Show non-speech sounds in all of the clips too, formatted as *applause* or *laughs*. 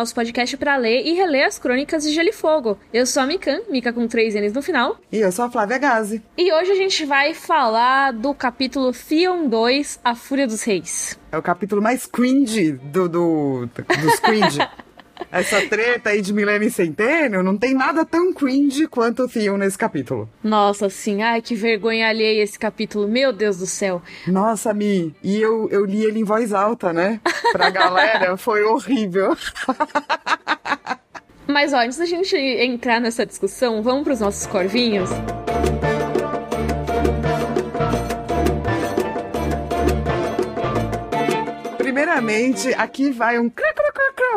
nosso podcast para ler e reler as crônicas de Gelo e Fogo. Eu sou a Mikan, Mika com três N's no final. E eu sou a Flávia Gazi. E hoje a gente vai falar do capítulo Theon 2, A Fúria dos Reis. É o capítulo mais cringe do, do, dos cringe. *laughs* Essa treta aí de milênio e centênio não tem nada tão cringe quanto o Theon nesse capítulo. Nossa, sim. Ai, que vergonha alheia esse capítulo. Meu Deus do céu. Nossa, Mi. E eu, eu li ele em voz alta, né? Pra galera, *laughs* foi horrível. Mas, ó, antes da gente entrar nessa discussão, vamos pros nossos corvinhos? Primeiramente, aqui vai um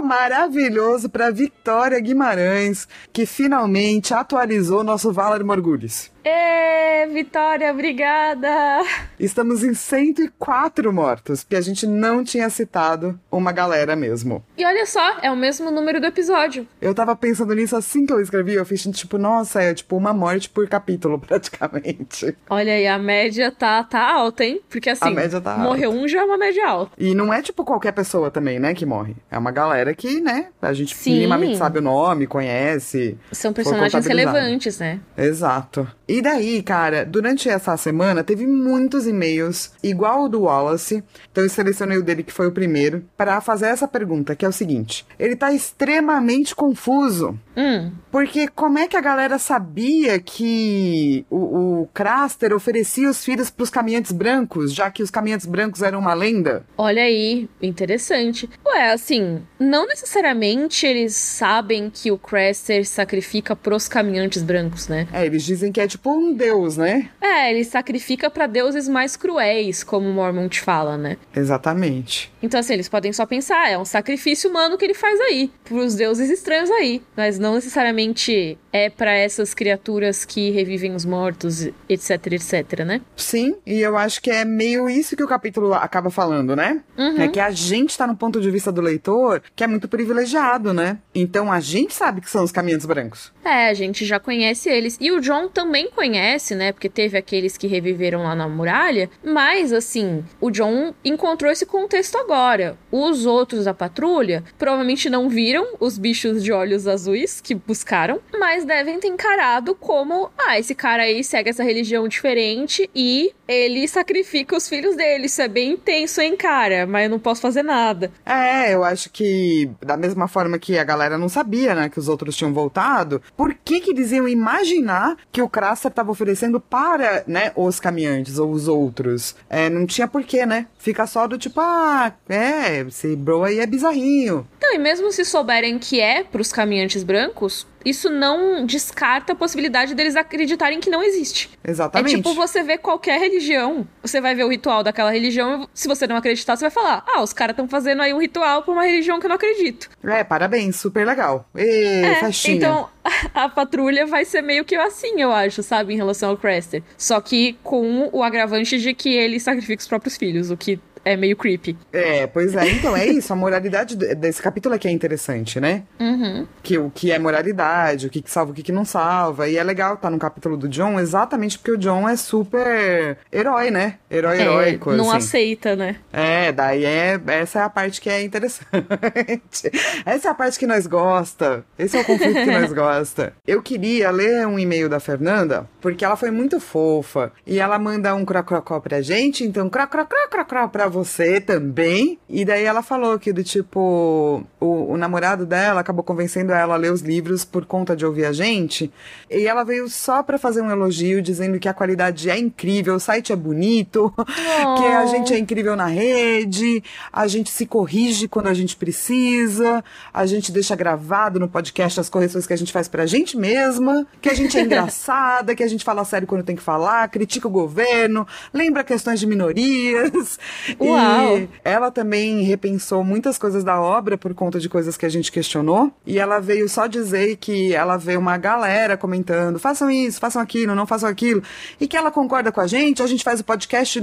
maravilhoso para Vitória Guimarães, que finalmente atualizou nosso Valar Morgulhos. Ê, Vitória, obrigada! Estamos em 104 mortos, que a gente não tinha citado uma galera mesmo. E olha só, é o mesmo número do episódio. Eu tava pensando nisso assim que eu escrevi, eu fiz tipo, nossa, é tipo uma morte por capítulo, *laughs* praticamente. Olha aí, a média tá, tá alta, hein? Porque assim, a média tá morreu alta. um já é uma média alta. E não é tipo qualquer pessoa também, né, que morre. É uma galera que, né, a gente Sim. minimamente sabe o nome, conhece. São personagens relevantes, né? Exato. E daí, cara, durante essa semana teve muitos e-mails, igual o do Wallace. Então eu selecionei o dele, que foi o primeiro, para fazer essa pergunta, que é o seguinte: ele tá extremamente confuso. Hum. Porque como é que a galera sabia que o, o Craster oferecia os filhos pros caminhantes brancos, já que os caminhantes brancos eram uma lenda? Olha aí, interessante. Ué, assim, não necessariamente eles sabem que o Craster sacrifica pros caminhantes brancos, né? É, eles dizem que é tipo um deus, né? É, ele sacrifica para deuses mais cruéis, como o Mormont fala, né? Exatamente. Então, assim, eles podem só pensar, é um sacrifício humano que ele faz aí, pros deuses estranhos aí. Mas não necessariamente é para essas criaturas que revivem os mortos, etc, etc, né? Sim, e eu acho que é meio isso que o capítulo acaba falando, né? Uhum. É que a gente tá no ponto de vista do leitor que é muito privilegiado, né? Então a gente sabe que são os caminhantes brancos. É, a gente já conhece eles. E o John também conhece, né? Porque teve aqueles que reviveram lá na muralha. Mas, assim, o John encontrou esse contexto agora. Os outros da patrulha provavelmente não viram os bichos de olhos azuis que buscaram, mas devem ter encarado como: ah, esse cara aí segue essa religião diferente e ele sacrifica os filhos dele. Isso é bem intenso, hein, cara? Mas eu não posso fazer nada. É, eu acho que da mesma forma que a galera não sabia, né, que os outros tinham voltado, por que que eles iam imaginar que o Craster estava oferecendo para, né, os caminhantes ou os outros? É, não tinha porquê, né? Fica só do tipo, ah, é, esse bro aí é bizarrinho. Então, e mesmo se souberem que é pros caminhantes brancos, isso não descarta a possibilidade deles acreditarem que não existe. Exatamente. É tipo você ver qualquer religião, você vai ver o ritual daquela religião, se você não acreditar, você vai falar: "Ah, os caras estão fazendo aí um ritual pra uma religião que eu não acredito". É, parabéns, super legal. Ê, É, festinha. então *laughs* a patrulha vai ser meio que assim, eu acho, sabe, em relação ao Craster. Só que com o agravante de que ele sacrifica os próprios filhos, o que é meio creepy. É, pois é, então é isso, a moralidade de- desse capítulo aqui é interessante, né? Uhum. Que o que é moralidade, o que, que salva, o que, que não salva. E é legal estar no capítulo do John, exatamente porque o John é super herói, né? Herói heróico. É, não assim. aceita, né? É, daí é. Essa é a parte que é interessante. *laughs* essa é a parte que nós gosta. Esse é o conflito que nós *laughs* gosta. Eu queria ler um e-mail da Fernanda, porque ela foi muito fofa. E ela manda um crocrocó pra gente, então crocrocrocrocró pra você também. E daí ela falou que do tipo. O, o namorado dela acabou convencendo ela a ler os livros por conta de ouvir a gente. E ela veio só pra fazer um elogio, dizendo que a qualidade é incrível, o site é bonito, *laughs* que a gente é incrível na rede, a gente se corrige quando a gente precisa, a gente deixa gravado no podcast as correções que a gente faz pra gente mesma, que a gente é *laughs* engraçada, que a gente fala sério quando tem que falar, critica o governo, lembra questões de minorias. Uau. E ela também repensou muitas coisas da obra por conta de coisas que a gente questionou, e ela veio só dizer que ela vê uma galera comentando, façam isso, façam aquilo, não façam aquilo, e que ela concorda com a gente, a gente faz o podcast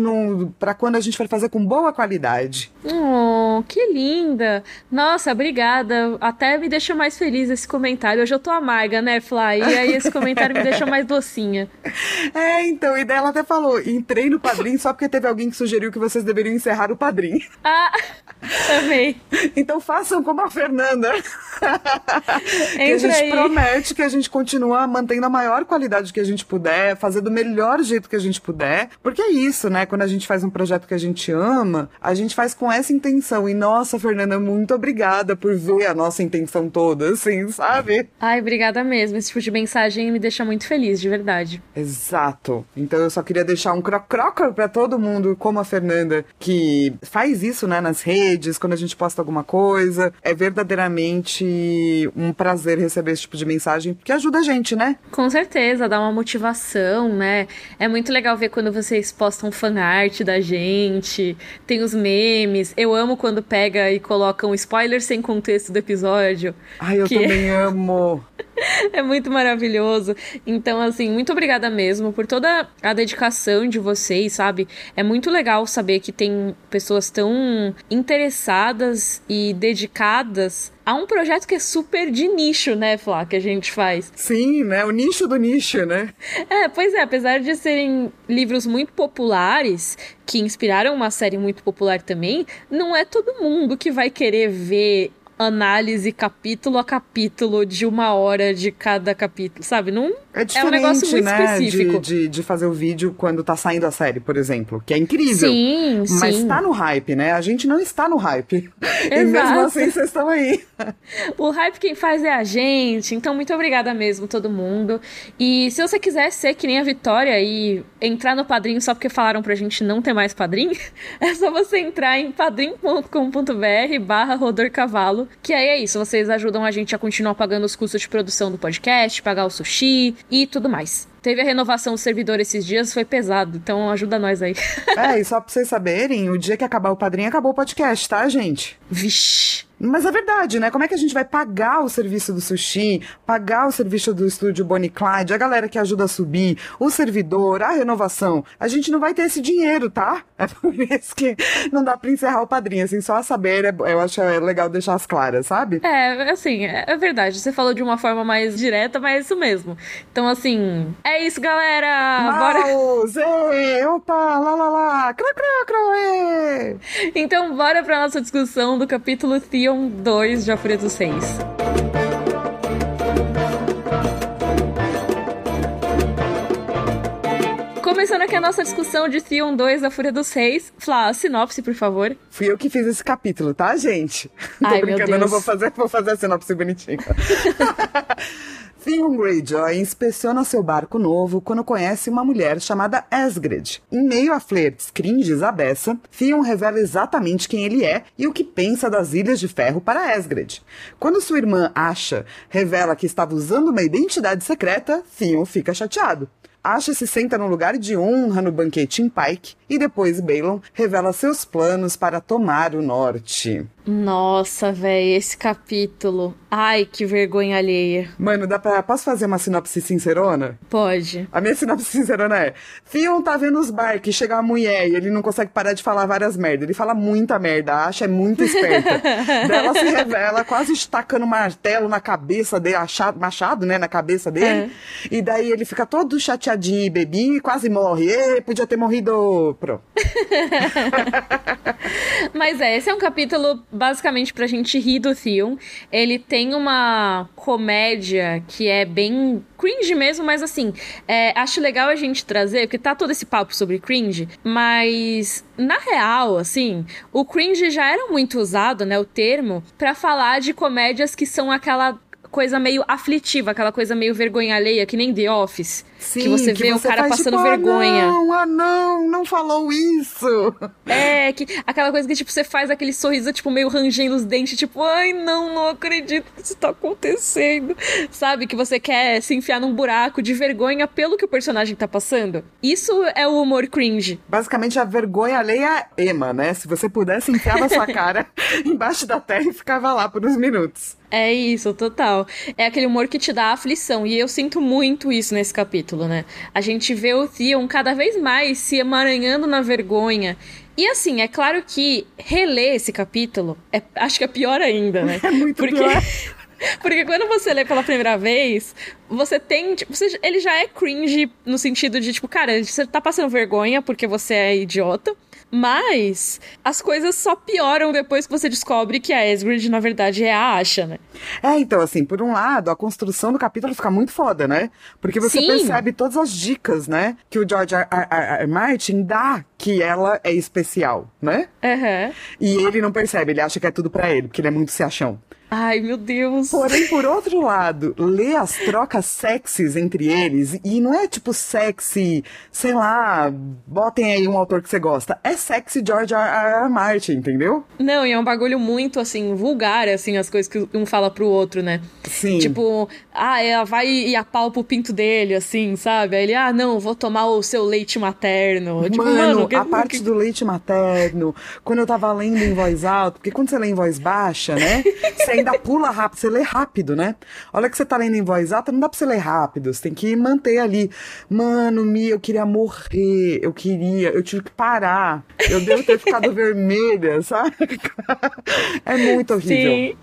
pra quando a gente for fazer com boa qualidade. Oh, que linda! Nossa, obrigada. Até me deixou mais feliz esse comentário. Hoje eu tô amarga, né, Fly? E aí esse comentário me deixou mais docinha. *laughs* É, então, e daí ela até falou, entrei no padrinho só porque teve alguém que sugeriu que vocês deveriam encerrar encerrar o padrinho. Ah, *laughs* amei. Então façam como a Fernanda. *laughs* que a gente aí. promete que a gente continua mantendo a maior qualidade que a gente puder, fazendo do melhor jeito que a gente puder. Porque é isso, né? Quando a gente faz um projeto que a gente ama, a gente faz com essa intenção. E nossa, Fernanda, muito obrigada por ver a nossa intenção toda, assim, sabe? Ai, obrigada mesmo. Esse tipo de mensagem me deixa muito feliz, de verdade. Exato. Então eu só queria deixar um croc-croc pra todo mundo, como a Fernanda, que faz isso, né, nas redes, quando a gente posta alguma coisa. É verdadeiramente um prazer receber esse tipo de mensagem, porque ajuda a gente, né? Com certeza, dá uma motivação, né? É muito legal ver quando vocês postam fanart da gente, tem os memes. Eu amo quando pega e coloca um spoiler sem contexto do episódio. Ai, eu que também amo. *laughs* *laughs* É muito maravilhoso. Então, assim, muito obrigada mesmo por toda a dedicação de vocês, sabe? É muito legal saber que tem pessoas tão interessadas e dedicadas a um projeto que é super de nicho, né, Flá, que a gente faz. Sim, né? O nicho do nicho, né? *laughs* É, pois é, apesar de serem livros muito populares, que inspiraram uma série muito popular também, não é todo mundo que vai querer ver análise capítulo a capítulo de uma hora de cada capítulo, sabe? Não É é um negócio muito né? específico. De, de, de fazer o vídeo quando tá saindo a série, por exemplo. Que é incrível. Sim, Mas sim. tá no hype, né? A gente não está no hype. *laughs* E mesmo Exato. assim, vocês estão aí. O hype quem faz é a gente, então muito obrigada mesmo, todo mundo. E se você quiser ser que nem a Vitória e entrar no padrinho só porque falaram pra gente não ter mais padrinho, *laughs* é só você entrar em padrim.com.br barra Rodor Cavalo, que aí é isso, vocês ajudam a gente a continuar pagando os custos de produção do podcast, pagar o sushi e tudo mais. Teve a renovação do servidor esses dias, foi pesado, então ajuda nós aí. É, e só pra vocês saberem, o dia que acabar o padrinho, acabou o podcast, tá, gente? Vixe. Mas é verdade, né? Como é que a gente vai pagar o serviço do sushi, pagar o serviço do estúdio Bonnie Clyde, a galera que ajuda a subir, o servidor, a renovação? A gente não vai ter esse dinheiro, tá? É por isso que não dá pra encerrar o padrinho, assim, só a saber, é- eu acho é legal deixar as claras, sabe? É, assim, é é verdade. Você falou de uma forma mais direta, mas é isso mesmo. Então, assim, é isso, galera! Bora. Mouse! ê, Opa! Lá, lá, lá! Cra, cra, cra. Então, bora pra nossa discussão do capítulo Theon 2 de A Fúria dos Seis. Começando aqui a nossa discussão de Theon 2 da Fúria dos Reis. Flá, sinopse, por favor. Fui eu que fiz esse capítulo, tá, gente? *laughs* Ai, Tô meu brincando, eu não Deus. vou fazer, vou fazer a sinopse bonitinha. *laughs* Theon Greyjoy inspeciona seu barco novo quando conhece uma mulher chamada Asgred. Em meio a flertes, cringes à beça, Theon revela exatamente quem ele é e o que pensa das Ilhas de Ferro para Asgred. Quando sua irmã Asha revela que estava usando uma identidade secreta, Theon fica chateado. Asha se senta num lugar de honra no banquete em Pike e depois Balon revela seus planos para tomar o norte. Nossa, véi, esse capítulo. Ai, que vergonha alheia. Mano, dá pra. Posso fazer uma sinopse sincerona? Pode. A minha sinopse sincerona é: Theon tá vendo os barcos, chega uma mulher e ele não consegue parar de falar várias merdas. Ele fala muita merda, a Asha é muito esperta. *laughs* Ela se revela, quase estacando martelo na cabeça dele, achado, machado, né, na cabeça dele. E daí ele fica todo chateadinho e bebinho e quase morre. Ê, podia ter morrido. Pronto. *laughs* Mas é, esse é um capítulo basicamente pra gente rir do Theon. Ele tem uma comédia que é bem cringe mesmo, mas assim, é, acho legal a gente trazer, porque tá todo esse papo sobre cringe, mas na real, assim, o cringe já era muito usado, né, o termo, pra falar de comédias que são aquela coisa meio aflitiva, aquela coisa meio vergonha alheia, que nem The Office. Que você vê o cara passando tipo, vergonha. Ah, não, ah, não, não falou isso. *laughs* É, que aquela coisa que, tipo, você faz aquele sorriso, tipo, meio rangendo os dentes, tipo, ai, não, não acredito que isso tá acontecendo. Sabe? Que você quer se enfiar num buraco de vergonha pelo que o personagem tá passando. Isso é o humor cringe. Basicamente, a vergonha alheia ema, né? Se você pudesse, enfiava sua *laughs* cara embaixo da terra e ficava lá por uns minutos. É isso, total. É aquele humor que te dá aflição. E eu sinto muito isso nesse capítulo, né? A gente vê o Theon cada vez mais se emaranhando na vergonha. E assim, é claro que reler esse capítulo, é, acho que é pior ainda, né? *laughs* É muito Porque pior. *laughs* Porque quando você lê pela primeira vez, você tem. Tipo, você, ele já é cringe no sentido de, tipo, cara, você tá passando vergonha porque você é idiota. Mas as coisas só pioram depois que você descobre que a Esgrid, na verdade, é a Asha, né? É, então, assim, por um lado, a construção do capítulo fica muito foda, né? Porque você Sim. percebe todas as dicas, né? Que o George R. R. R. Martin dá que ela é especial, né? Uhum. E ele não percebe, ele acha que é tudo para ele, porque ele é muito se achão. Ai, meu Deus. Porém, por outro lado, lê as trocas sexys entre eles, e não é tipo sexy, sei lá, botem aí um autor que você gosta. É sexy George R. R. Martin, entendeu? Não, e é um bagulho muito, assim, vulgar, assim, as coisas que um fala pro outro, né? Sim. Tipo, ah, ela vai e apalpa o pinto dele, assim, sabe? Aí ele, ah, não, vou tomar o seu leite materno. Tipo, mano, mano a parte que... do leite materno, quando eu tava lendo em voz alta, porque quando você lê em voz baixa, né? *laughs* Você ainda pula rápido, você lê rápido, né? Olha que você tá lendo em voz alta, não dá pra você ler rápido, você tem que manter ali. Mano, Mi, eu queria morrer, eu queria, eu tive que parar. Eu devo ter ficado *laughs* vermelha, sabe? é muito horrível. Sim.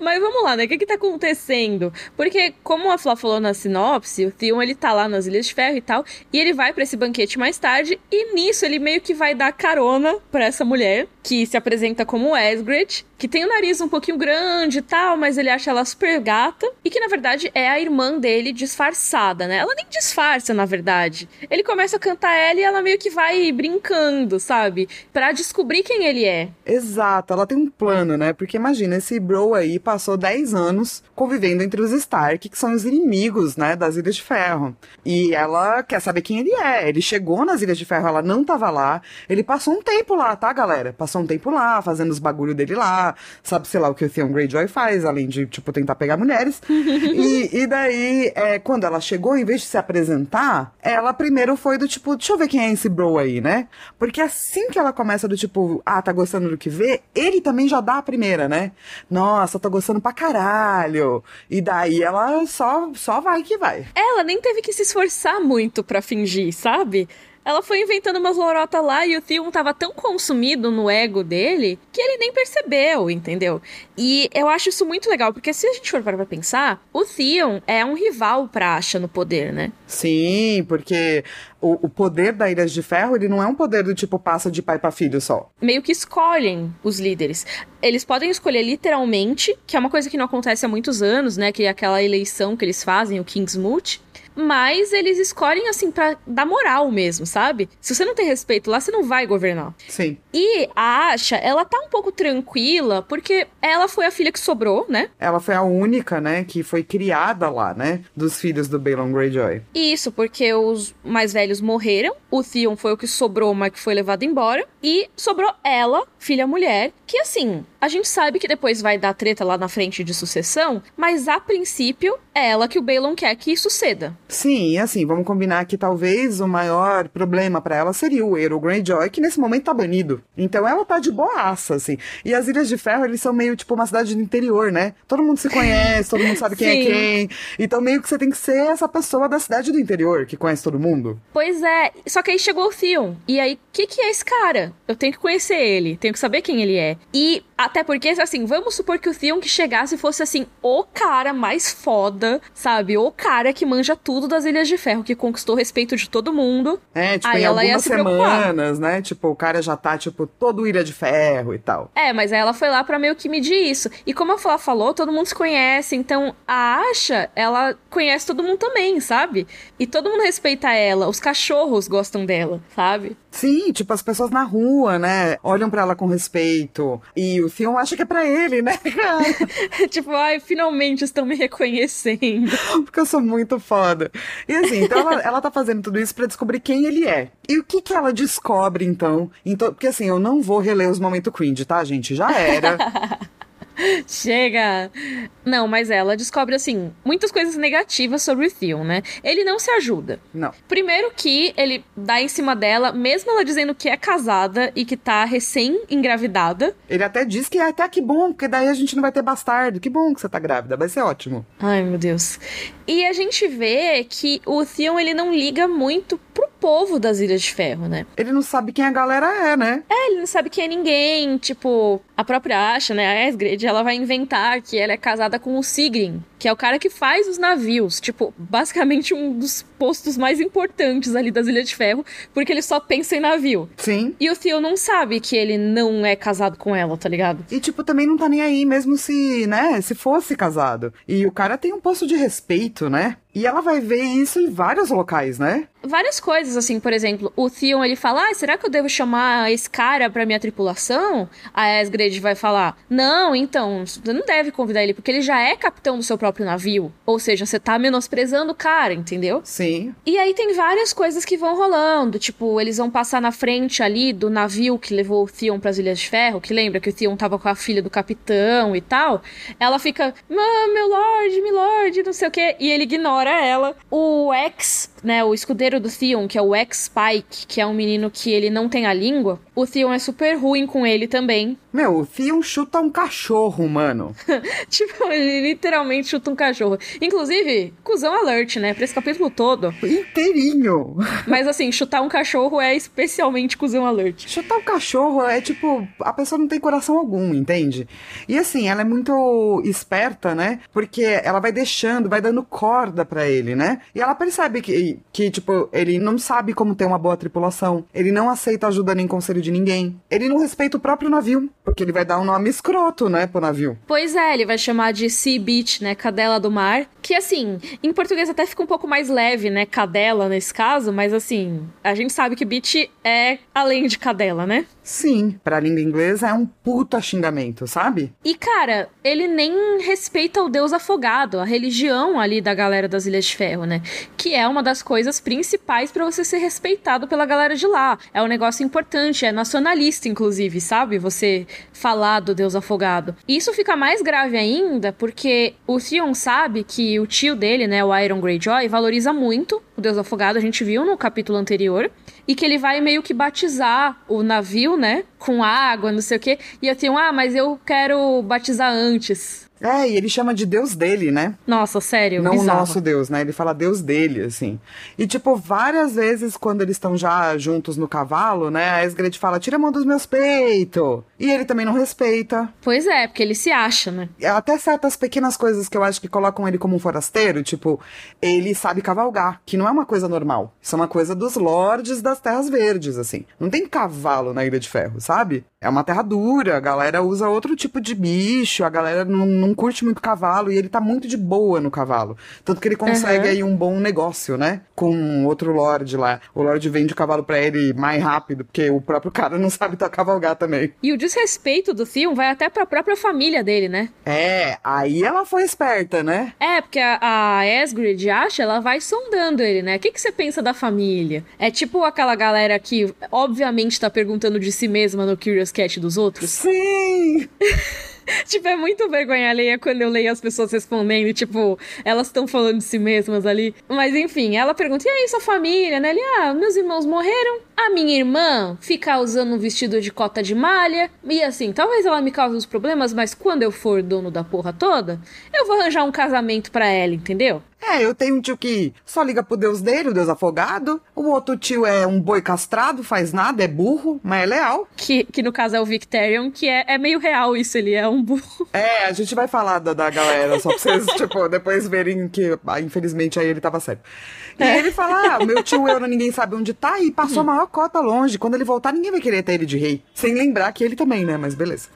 Mas vamos lá, né? O que que tá acontecendo? Porque, como a Flá falou na sinopse, o Theon, ele tá lá nas Ilhas de Ferro e tal, e ele vai para esse banquete mais tarde, e nisso ele meio que vai dar carona para essa mulher, que se apresenta como Esgrid, que tem o nariz um pouquinho grande e tal, mas ele acha ela super gata, e que na verdade é a irmã dele disfarçada, né? Ela nem disfarça, na verdade. Ele começa a cantar ela e ela meio que vai brincando, sabe? para descobrir quem ele é. Exato, ela tem um plano, né? Porque imagina, esse bro aí passou 10 anos convivendo entre os Stark, que são os inimigos, né, das Ilhas de Ferro. E ela quer saber quem ele é. Ele chegou nas Ilhas de Ferro, ela não tava lá. Ele passou um tempo lá, tá, galera? Passou um tempo lá, fazendo os bagulho dele lá. Sabe, sei lá, o que o Theon Greyjoy faz, além de, tipo, tentar pegar mulheres. *laughs* e, e daí, é, quando ela chegou, em vez de se apresentar, ela primeiro foi do tipo, deixa eu ver quem é esse bro aí, né? Porque assim que ela começa do tipo, ah, tá gostando do que vê, ele também já dá a primeira, né? Nossa, tô gostando pra caralho. E daí ela só, só vai que vai. Ela nem teve que se esforçar muito para fingir, sabe? Ela foi inventando umas lorotas lá e o Theon tava tão consumido no ego dele que ele nem percebeu, entendeu? E eu acho isso muito legal, porque se a gente for para pra pensar, o Theon é um rival pra Asha no poder, né? Sim, porque o, o poder da Ilha de Ferro, ele não é um poder do tipo passa de pai para filho só. Meio que escolhem os líderes. Eles podem escolher literalmente, que é uma coisa que não acontece há muitos anos, né? Que é aquela eleição que eles fazem, o Kingsmoot mas eles escolhem assim para dar moral mesmo, sabe? Se você não tem respeito lá, você não vai governar. Sim. E a Asha, ela tá um pouco tranquila porque ela foi a filha que sobrou, né? Ela foi a única, né, que foi criada lá, né, dos filhos do Balon Greyjoy. Isso, porque os mais velhos morreram, o Theon foi o que sobrou, mas que foi levado embora, e sobrou ela, filha mulher, que assim, a gente sabe que depois vai dar treta lá na frente de sucessão, mas a princípio é ela que o Balon quer que suceda. Sim, e assim, vamos combinar que talvez o maior problema para ela seria o Eero Greyjoy, que nesse momento tá banido. Então ela tá de boaça, assim. E as Ilhas de Ferro, eles são meio tipo uma cidade do interior, né? Todo mundo se conhece, todo mundo sabe quem é quem. Então meio que você tem que ser essa pessoa da cidade do interior, que conhece todo mundo. Pois é, só que aí chegou o Theon. E aí, o que, que é esse cara? Eu tenho que conhecer ele, tenho que saber quem ele é. E até porque, assim, vamos supor que o Theon que chegasse fosse, assim, o cara mais foda, sabe? O cara que manja tudo das Ilhas de Ferro, que conquistou o respeito de todo mundo. É, tipo, aí em algumas semanas, né? Tipo, o cara já tá, tipo, todo Ilha de Ferro e tal. É, mas aí ela foi lá para meio que medir isso. E como a Flá falou, todo mundo se conhece, então a Asha, ela conhece todo mundo também, sabe? E todo mundo respeita ela, os cachorros gostam dela, sabe? Sim, tipo, as pessoas na rua, né? Olham para ela com respeito. E o Theon acha que é pra ele, né? *laughs* tipo, ai, finalmente estão me reconhecendo. Porque eu sou muito foda. E assim, então ela, *laughs* ela tá fazendo tudo isso para descobrir quem ele é. E o que que ela descobre, então? então? Porque assim, eu não vou reler os momentos cringe, tá, gente? Já era. *laughs* *laughs* Chega! Não, mas ela descobre, assim, muitas coisas negativas sobre o Theon, né? Ele não se ajuda. Não. Primeiro que ele dá em cima dela, mesmo ela dizendo que é casada e que tá recém-engravidada. Ele até diz que é até que bom, porque daí a gente não vai ter bastardo. Que bom que você tá grávida, vai ser ótimo. Ai, meu Deus. E a gente vê que o Theon, ele não liga muito pro povo das Ilhas de Ferro, né? Ele não sabe quem a galera é, né? É, ele não sabe quem é ninguém, tipo, A própria Asha, né, a Asgred, ela vai inventar que ela é casada com o Sigrin, que é o cara que faz os navios. Tipo, basicamente um dos postos mais importantes ali das Ilhas de Ferro, porque ele só pensa em navio. Sim. E o Theo não sabe que ele não é casado com ela, tá ligado? E, tipo, também não tá nem aí, mesmo se, né, se fosse casado. E o cara tem um posto de respeito, né? E ela vai ver isso em vários locais, né? Várias coisas, assim, por exemplo, o Theon ele fala: ah, será que eu devo chamar esse cara pra minha tripulação? A Asgred vai falar: não, então, você não deve convidar ele, porque ele já é capitão do seu próprio navio. Ou seja, você tá menosprezando o cara, entendeu? Sim. E aí tem várias coisas que vão rolando, tipo, eles vão passar na frente ali do navio que levou o Theon pras Ilhas de Ferro, que lembra que o Theon tava com a filha do capitão e tal. Ela fica, meu lord, milord, não sei o quê, e ele ignora ela. O ex, né, o escudeiro do Theon, que é o ex-Spike, que é um menino que ele não tem a língua, o Theon é super ruim com ele também. Meu, o Theon chuta um cachorro, mano. *laughs* tipo, ele literalmente chuta um cachorro. Inclusive, cuzão alert, né, pra esse capítulo todo. Inteirinho. Mas assim, chutar um cachorro é especialmente cuzão alert. Chutar um cachorro é tipo, a pessoa não tem coração algum, entende? E assim, ela é muito esperta, né? Porque ela vai deixando, vai dando corda para ele, né? E ela percebe que, que, tipo, ele não sabe como ter uma boa tripulação. Ele não aceita ajuda nem conselho de ninguém. Ele não respeita o próprio navio. Porque ele vai dar um nome escroto, né, pro navio. Pois é, ele vai chamar de Sea Beach, né? Cadela do mar. Que assim, em português até fica um pouco mais leve, né? Cadela nesse caso, mas assim, a gente sabe que beach é além de cadela, né? Sim, pra língua inglesa é um puta xingamento, sabe? E cara, ele nem respeita o deus afogado, a religião ali da galera das Ilhas de Ferro, né? Que é uma das coisas principais para você ser respeitado pela galera de lá. É um negócio importante, é nacionalista, inclusive, sabe? Você falar do deus afogado. E isso fica mais grave ainda porque o Theon sabe que o tio dele, né, o Iron Greyjoy, valoriza muito o deus afogado, a gente viu no capítulo anterior, e que ele vai meio que batizar o navio, né, com água, não sei o quê. E eu tenho, ah, mas eu quero batizar antes. É, e ele chama de Deus dele, né? Nossa, sério, Não bizarro. o nosso Deus, né? Ele fala Deus dele, assim. E, tipo, várias vezes, quando eles estão já juntos no cavalo, né? A Esgred fala, tira a mão dos meus peitos. E ele também não respeita. Pois é, porque ele se acha, né? Até certas pequenas coisas que eu acho que colocam ele como um forasteiro, tipo, ele sabe cavalgar, que não é uma coisa normal. Isso é uma coisa dos lordes das Terras Verdes, assim. Não tem cavalo na Ilha de Ferro, sabe? É uma terra dura, a galera usa outro tipo de bicho, a galera não, não curte muito cavalo e ele tá muito de boa no cavalo. Tanto que ele consegue Uhum. aí um bom negócio, né? Com outro lord lá. O lord vende o cavalo pra ele mais rápido, porque o próprio cara não sabe tá cavalgar também. E o desrespeito do Theon vai até pra própria família dele, né? É, aí ela foi esperta, né? É, porque a, a Asgrid acha, ela vai sondando ele, né? O que, que você pensa da família? É tipo aquela galera que, obviamente, tá perguntando de si mesma no Curious Cat dos outros. Sim! *laughs* *laughs* tipo, é muito vergonha alheia quando eu leio as pessoas respondendo, tipo, elas estão falando de si mesmas ali. Mas enfim, ela pergunta: e aí, sua família, né? Ele, ah, meus irmãos morreram. A minha irmã fica usando um vestido de cota de malha. E assim, talvez ela me cause uns problemas, mas quando eu for dono da porra toda, eu vou arranjar um casamento pra ela, entendeu? É, eu tenho um tio que só liga pro Deus dele, o Deus afogado. O outro tio é um boi castrado, faz nada, é burro, mas é leal. Que, que no caso é o Victorian, que é, é meio real isso, ele é um burro. É, a gente vai falar da, da galera, só pra vocês, *laughs* tipo, depois verem que, ah, infelizmente, aí ele tava certo. E É. ele fala, ah, meu tio Euro ninguém sabe onde tá e passou Hum. a maior cota longe. Quando ele voltar, ninguém vai querer ter ele de rei. Sem lembrar que ele também, né? Mas beleza.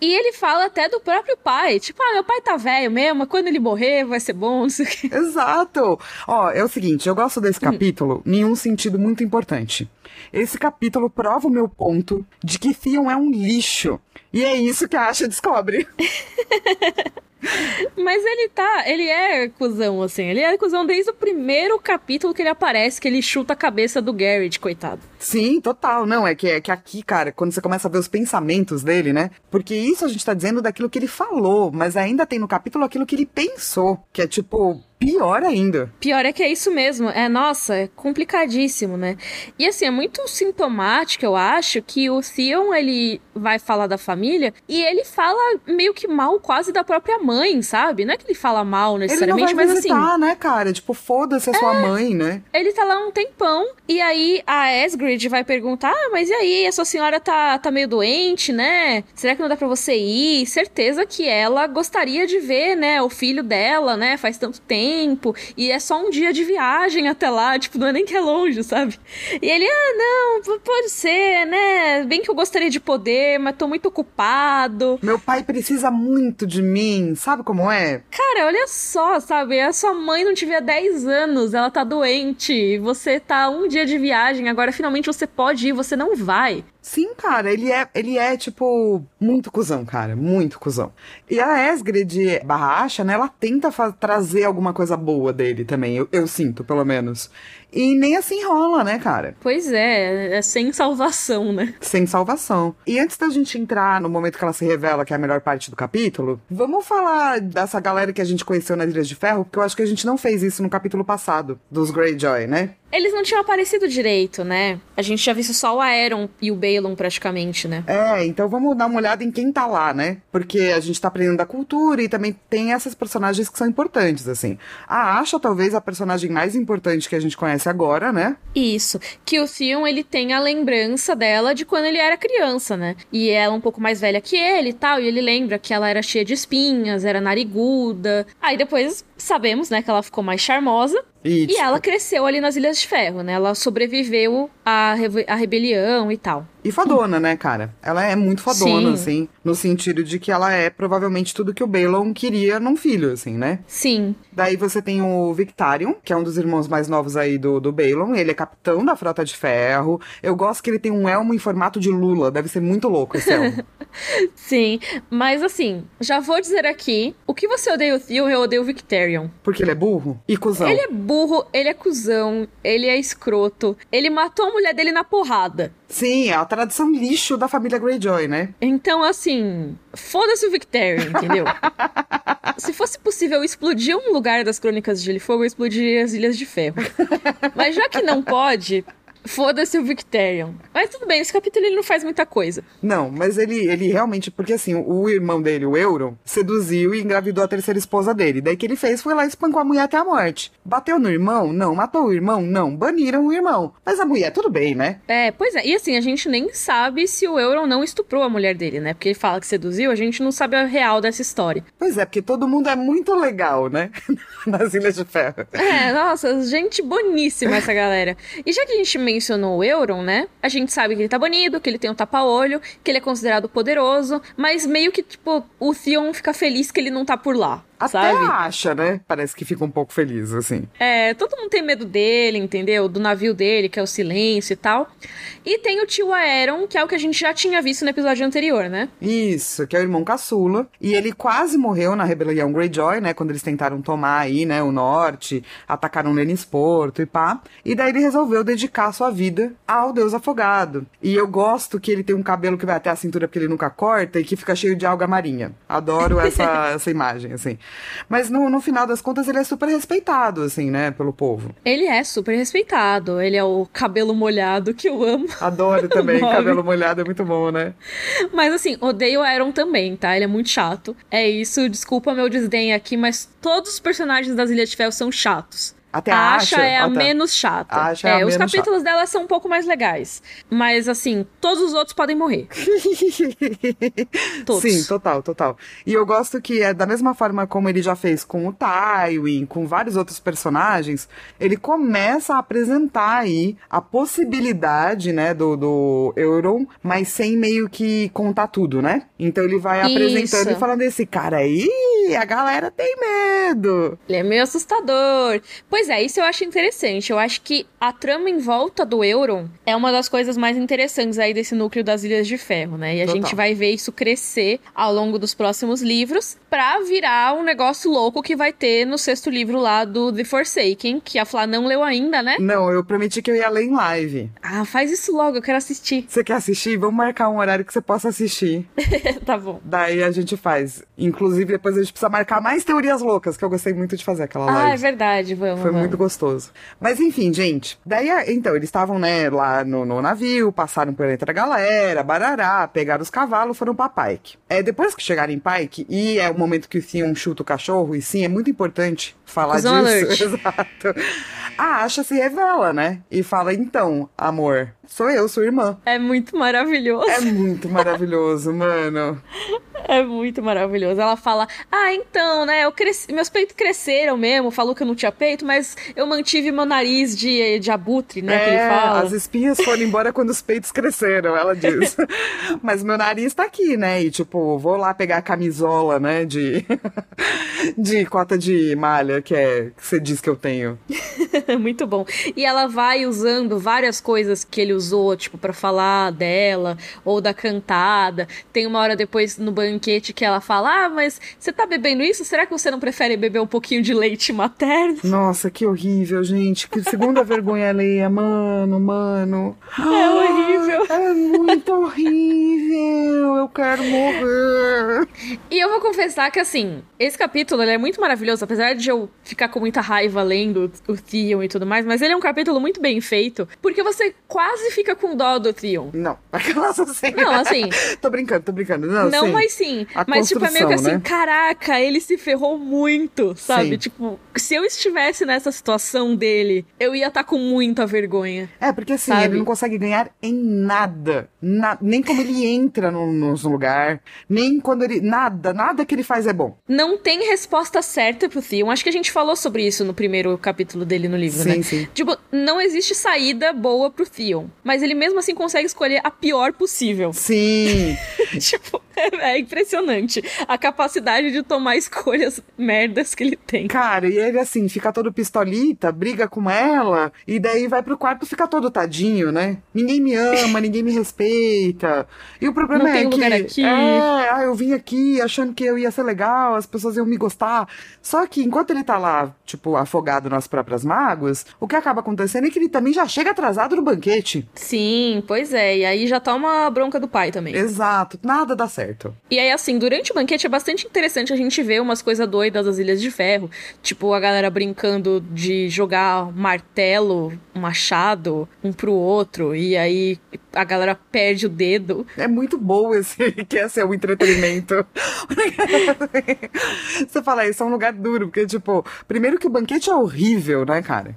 E ele fala até do próprio pai. Tipo, ah, meu pai tá velho mesmo, quando ele morrer vai ser bom, *laughs* não sei o quê. Exato! Ó, é o seguinte, eu gosto desse capítulo em um sentido muito importante. Esse capítulo prova o meu ponto de que Theon é um lixo. E é isso que a Asha descobre. *laughs* Mas ele tá, ele é cuzão, assim. Ele é cuzão desde o primeiro capítulo que ele aparece, que ele chuta a cabeça do Garrett, coitado. Sim, total. Não, é que, é que aqui, cara, quando você começa a ver os pensamentos dele, né? Porque isso a gente tá dizendo daquilo que ele falou, mas ainda tem no capítulo aquilo que ele pensou, que é tipo pior ainda. Pior é que é isso mesmo. É, nossa, é complicadíssimo, né? E assim, é muito sintomático, eu acho, que o Theon, ele vai falar da família e ele fala meio que mal quase da própria mãe, sabe? Não é que ele fala mal necessariamente, ele não vai mas visitar, assim. né, cara? Tipo, foda-se a sua mãe, né? Ele tá lá um tempão, e aí a Asgrid vai perguntar: ah, mas e aí, essa senhora tá, tá meio doente, né? Será que não dá pra você ir? Certeza que ela gostaria de ver, né, o filho dela, né? Faz tanto tempo, e é só um dia de viagem até lá, tipo, não é nem que é longe, sabe? E ele, ah, não, pode ser, né? Bem que eu gostaria de poder, mas tô muito ocupado. Meu pai precisa muito de mim, sabe como é? Cara, olha só, sabe? A sua mãe não te vê há 10 anos, ela tá doente, você tá um dia de viagem, agora finalmente você pode ir, você não vai. Sim, cara, ele é, ele é, tipo, muito cuzão, cara, muito cuzão. E a Esgrid barra Asha, né, ela tenta trazer alguma coisa boa dele também, eu, eu sinto, pelo menos. E nem assim rola, né, cara? Pois é, é sem salvação, né? Sem salvação. E antes da gente entrar no momento que ela se revela, que é a melhor parte do capítulo, vamos falar dessa galera que a gente conheceu nas Ilhas de Ferro, porque eu acho que a gente não fez isso no capítulo passado, dos Greyjoy, né? Eles não tinham aparecido direito, né? A gente tinha visto só o Aeron e o Balon praticamente, né? É, então vamos dar uma olhada em quem tá lá, né? Porque a gente tá aprendendo da cultura e também tem essas personagens que são importantes, assim. A Asha, talvez, a personagem mais importante que a gente conhece agora, né? Isso. Que o Theon, ele tem a lembrança dela de quando ele era criança, né? E ela é um pouco mais velha que ele e tal, e ele lembra que ela era cheia de espinhas, era nariguda. Aí depois sabemos, né, que ela ficou mais charmosa. E, E ela cresceu ali nas Ilhas de Ferro, né? Ela sobreviveu à, reve- à rebelião e tal. E fodona, né, cara? Ela é muito fodona, Sim. assim, no sentido de que ela é provavelmente tudo que o Balon queria num filho, assim, né? Sim. Daí você tem o Victarion, que é um dos irmãos mais novos aí do, do Balon. Ele é capitão da Frota de Ferro. Eu gosto que ele tem um elmo em formato de lula. Deve ser muito louco esse elmo. *laughs* Sim. Mas assim, já vou dizer aqui: o que você odeia o Theon, eu odeio o Victarion. Porque ele é burro e cuzão. Ele é burro, ele é cuzão, ele é escroto. Ele matou a mulher dele na porrada. Sim, é a tradição lixo da família Greyjoy, né? Então, assim, foda-se o Victarion, entendeu? *laughs* Se fosse possível explodir um lugar das Crônicas de Gelo e Fogo, eu explodiria as Ilhas de Ferro. Mas já que não pode, foda-se o Victarion. Mas tudo bem, esse capítulo ele não faz muita coisa. Não, mas ele, ele realmente, porque assim, o irmão dele, o Euron, seduziu e engravidou a terceira esposa dele. Daí que ele fez foi lá e espancou a mulher até a morte. Bateu no irmão? Não. Matou o irmão? Não. Baniram o irmão. Mas a mulher, tudo bem, né? É, pois é. E assim, a gente nem sabe se o Euron não estuprou a mulher dele, né? Porque ele fala que seduziu, a gente não sabe a real dessa história. Pois é, porque todo mundo é muito legal, né? *laughs* Nas Ilhas de Ferro. É, nossa, gente boníssima essa galera. E já que a gente mencionou o Euron, né? A gente sabe que ele tá banido, que ele tem um tapa-olho, que ele é considerado poderoso, mas meio que, tipo, o Theon fica feliz que ele não tá por lá, Até sabe? acha, né? Parece que fica um pouco feliz, assim. É, todo mundo tem medo dele, entendeu? Do navio dele, que é o silêncio e tal. E tem o tio Aeron, que é o que a gente já tinha visto no episódio anterior, né? Isso, que é o irmão caçula. E ele quase morreu na rebelião Greyjoy, né? Quando eles tentaram tomar aí, né, o norte, atacaram Porto e pá. E daí ele resolveu dedicar sua vida ao deus afogado. E eu gosto que ele tem um cabelo que vai até a cintura porque ele nunca corta e que fica cheio de alga marinha. Adoro *laughs* essa, essa imagem, assim. Mas no, no final das contas ele é super respeitado, assim, né, pelo povo. Ele é super respeitado, ele é o cabelo molhado que eu amo. *laughs* Adoro também, *laughs* cabelo molhado é muito bom, né? Mas assim, odeio o Aeron também, tá? Ele é muito chato. É isso, desculpa meu desdém aqui, mas todos os personagens das Ilhas de Ferro são chatos. Até a Asha Asha- é a ah, tá. menos chata. A Asha é a os menos capítulos dela são um pouco mais legais. Mas assim, todos os outros podem morrer. *laughs* Todos. Sim, total, total. E eu gosto que é da mesma forma como ele já fez com o Tywin, com vários outros personagens, ele começa a apresentar aí a possibilidade, né, do, do Euron, mas sem meio que contar tudo, né? Então ele vai Isso. apresentando e falando esse cara aí, a galera tem medo. Ele é meio assustador. Pois é, isso eu acho interessante. Eu acho que a trama em volta do Euron é uma das coisas mais interessantes aí desse núcleo das Ilhas de Ferro, né? E a Total. gente vai ver isso crescer ao longo dos próximos livros pra virar um negócio louco que vai ter no sexto livro lá do The Forsaken, que a Flá não leu ainda, né? Não, eu prometi que eu ia ler em live. Ah, faz isso logo, eu quero assistir. Você quer assistir? Vamos marcar um horário que você possa assistir. *laughs* tá bom. Daí a gente faz. Inclusive, depois a gente precisa marcar mais teorias loucas, que eu gostei muito de fazer aquela live. Ah, é verdade, vamos. Foi vamos. Muito gostoso. Mas enfim, gente. Daí, então, eles estavam, né, lá no, no navio, passaram por entre a galera, barará, pegaram os cavalos, foram pra Pike. É, depois que chegaram em Pike, e é o momento que o Theon chuta o cachorro, e sim, é muito importante falar Cusão disso. alert. *laughs* Exato. A Asha se revela, né? E fala, então, amor, sou eu, sua irmã. É muito maravilhoso. É muito maravilhoso, *laughs* mano. É muito maravilhoso. Ela fala: Ah, então, né? Eu cresci, meus peitos cresceram mesmo. Falou que eu não tinha peito, mas eu mantive meu nariz de, de abutre, né? que ele É, fala. as espinhas foram embora quando os peitos cresceram, ela diz. *laughs* Mas meu nariz tá aqui, né? E tipo, vou lá pegar a camisola, né? De, *laughs* de cota de malha, que é que você diz que eu tenho. muito bom. E ela vai usando várias coisas que ele usou, tipo, pra falar dela ou da cantada. Tem uma hora depois no banquete que ela fala: Ah, mas você tá bebendo isso? Será que você não prefere beber um pouquinho de leite materno? Nossa, que horrível, gente. Que segunda *laughs* vergonha alheia, mano, mano. É horrível. É muito horrível. Eu quero morrer. E eu vou confessar que, assim, esse capítulo é muito maravilhoso, apesar de eu ficar com muita raiva lendo o Theon e tudo mais, mas ele é um capítulo muito bem feito, porque você quase fica com dó do Theon. Não, *laughs* aquelas assim. Não, assim. tô brincando, tô brincando. Não, Não, sim. mas sim. A mas, tipo, é meio que assim, né? caraca, ele se ferrou muito, sabe? Sim. Tipo, se eu estivesse nessa situação dele, eu ia estar com muita vergonha. É, porque assim, Sabe? ele não consegue ganhar em nada. Na- nem como ele entra no, no lugar, nem quando ele. Nada, nada que ele faz é bom. Não tem resposta certa pro Theon. Acho que a gente falou sobre isso no primeiro capítulo dele no livro, Sim, né? sim. Tipo, não existe saída boa pro Theon. Mas ele mesmo assim consegue escolher a pior possível. Sim. *laughs* tipo, é, é impressionante a capacidade de tomar escolhas merdas que ele tem. Cara, e ele assim, fica todo pistolita, briga com ela, e daí vai pro quarto fica todo tadinho, né? Ninguém me ama, ninguém me respeita. E o problema Não é tem que. É, ah, eu vim aqui achando que eu ia ser legal, as pessoas iam me gostar. Só que enquanto ele tá lá, tipo, afogado nas próprias mágoas, o que acaba acontecendo é que ele também já chega atrasado no banquete. Sim, pois é. E aí já toma a bronca do pai também. Exato, nada dá certo. E aí, assim, durante o banquete é bastante interessante a gente ver umas coisas doidas das Ilhas de Ferro. Tipo, a galera brincando de jogar martelo, machado, um pro outro. E aí a galera perde o dedo. É muito bom esse *laughs* que é ser o entretenimento. *laughs* Você fala, isso é um lugar duro, porque, tipo, primeiro que o banquete é horrível, né, cara?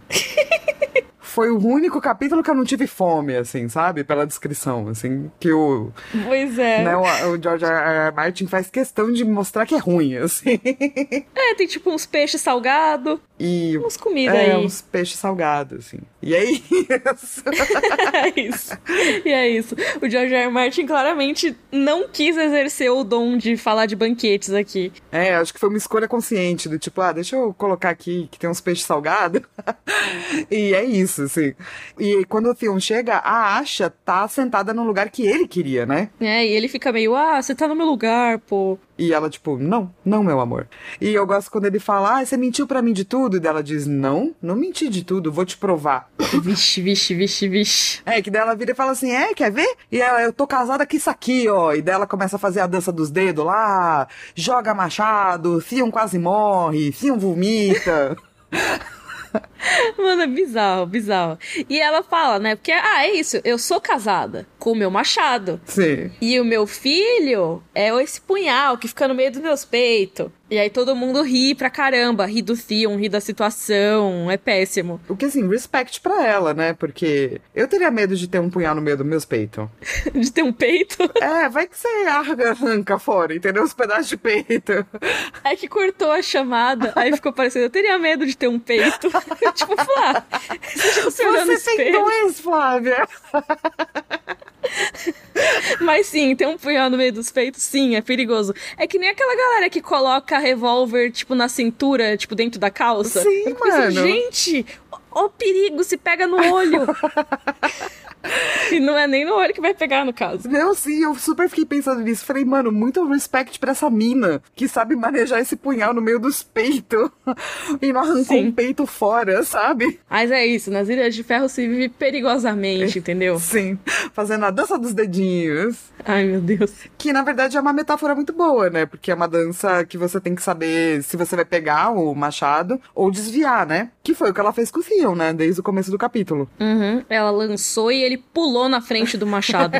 Foi o único capítulo que eu não tive fome, assim, sabe? Pela descrição, assim, que o, Pois é. né, o, o George R. R. Martin faz questão de mostrar que é ruim, assim. *laughs* É, tem tipo uns peixes salgados, E uns comidas é, aí. uns peixes salgados, assim. E é isso. *laughs* é isso. E é isso. O George R. R. Martin claramente não quis exercer o dom de falar de banquetes aqui. É, acho que foi uma escolha consciente, do tipo, ah, deixa eu colocar aqui que tem uns peixes salgados. *laughs* e é isso, assim. E quando o Theon chega, a Asha tá sentada no lugar que ele queria, né? É, e ele fica meio, ah, você tá no meu lugar, pô. E ela, tipo, não, não, meu amor. E eu gosto quando ele fala, ah, você mentiu pra mim de tudo. E dela diz, não, não menti de tudo, vou te provar. *laughs* Vixe, vixe, vixe, vixe. É, que dela vira e fala assim, é, quer ver? E ela, eu tô casada com isso aqui, ó. E dela começa a fazer a dança dos dedos lá, joga machado, Theon quase morre, Theon vomita. *laughs* Mano, é bizarro, bizarro. E ela fala, né? Porque, ah, é isso, eu sou casada com o meu machado. Sim. E o meu filho é esse punhal que fica no meio dos meus peitos. E aí todo mundo ri pra caramba, ri do Theon, ri da situação, é péssimo. O que, assim, respect pra ela, né? Porque eu teria medo de ter um punhal no meio dos meus peitos. *laughs* De ter um peito. É, vai que você arranca fora, entendeu? Os pedaços de peito. É que cortou a chamada, aí ficou parecendo, eu teria medo de ter um peito. *laughs* tipo, Flá, você no Você tem espelho. dois, Flávia. *laughs* Mas sim, ter um punhal no meio dos peitos, sim, é perigoso. É que nem aquela galera que coloca revólver, tipo, na cintura, tipo, dentro da calça. Sim, fico pensando, mano. Gente, o perigo se pega no olho. *laughs* *laughs* e não é nem no olho que vai pegar, no caso. Não, sim, eu super fiquei pensando nisso. Falei, mano, muito respect pra essa mina que sabe manejar esse punhal no meio dos peitos *laughs* e não arrancou sim. um peito fora, sabe? Mas é isso, nas Ilhas de Ferro se vive perigosamente, entendeu? *laughs* Sim, fazendo a dança dos dedinhos. Ai, meu Deus. Que na verdade é uma metáfora muito boa, né? Porque é uma dança que você tem que saber se você vai pegar o machado ou desviar, né? Que foi o que ela fez com o Theon, né? Desde o começo do capítulo. Uhum. Ela lançou e ele pulou na frente do machado.